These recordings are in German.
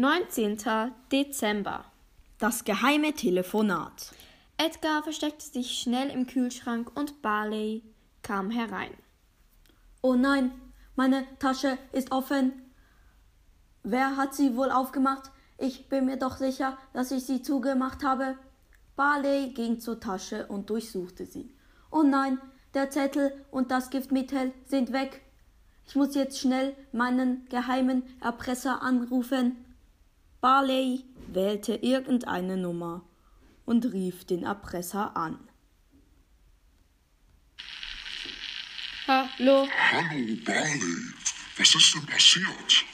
19. Dezember. Das geheime Telefonat. Edgar versteckte sich schnell im Kühlschrank und Barley kam herein. Oh nein, meine Tasche ist offen. Wer hat sie wohl aufgemacht? Ich bin mir doch sicher, dass ich sie zugemacht habe. Barley ging zur Tasche und durchsuchte sie. Oh nein, der Zettel und das Giftmittel sind weg. Ich muss jetzt schnell meinen geheimen Erpresser anrufen. Barley wählte irgendeine Nummer und rief den Erpresser an. Hallo, Hallo, Barley. Was ist denn passiert?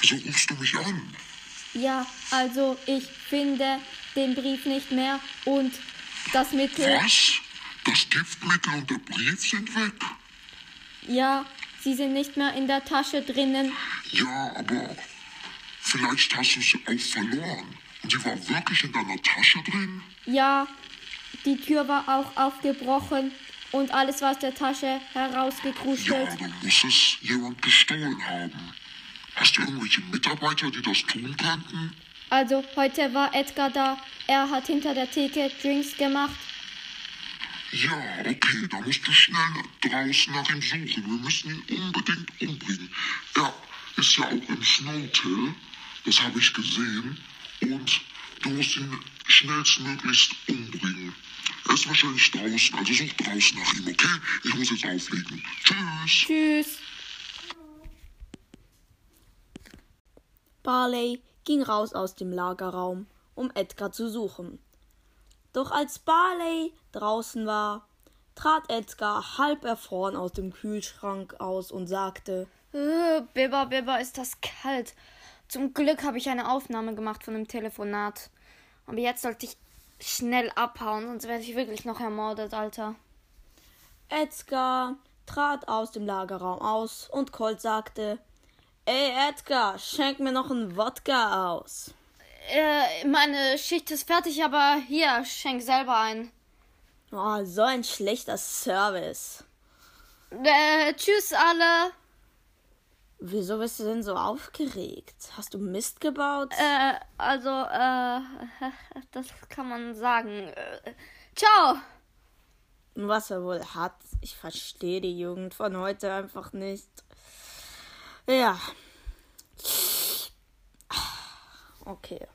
Wieso rufst du mich an? ja, also ich finde den Brief nicht mehr und das Mittel. Was? Das Giftmittel und der Brief sind weg? Ja, sie sind nicht mehr in der Tasche drinnen. Ja, aber vielleicht hast du sie auch verloren. Und sie war wirklich in deiner Tasche drin? Ja, die Tür war auch aufgebrochen und alles war aus der Tasche Ja, herausgekruschelt. dann muss es jemand gestohlen haben. Hast du irgendwelche Mitarbeiter, die das tun könnten? Also heute war Edgar da. Er hat hinter der Theke Drinks gemacht. Ja, okay, da musst du schnell draußen nach ihm suchen. Wir müssen ihn unbedingt umbringen. Er ist ja auch im Snowtail, das habe ich gesehen. Und du musst ihn schnellstmöglichst umbringen. Er ist wahrscheinlich draußen, also such draußen nach ihm, okay? Ich muss jetzt auflegen. Tschüss. Tschüss. Barley ging raus aus dem Lagerraum, um Edgar zu suchen. Doch als Barley draußen war, trat Edgar halb erfroren aus dem Kühlschrank aus und sagte Äh, Bibber, Bibber, ist das kalt. Zum Glück habe ich eine Aufnahme gemacht von dem Telefonat. Aber jetzt sollte ich schnell abhauen, sonst werde ich wirklich noch ermordet, Alter. Edgar trat aus dem Lagerraum aus und Colt sagte Ey Edgar, schenk mir noch einen Wodka aus. Äh, meine Schicht ist fertig, aber hier, schenk selber ein. Oh, so ein schlechter Service. Äh, tschüss alle. Wieso bist du denn so aufgeregt? Hast du Mist gebaut? Äh, also, äh, das kann man sagen. Äh, ciao. Was er wohl hat. Ich verstehe die Jugend von heute einfach nicht. Ja. Okay.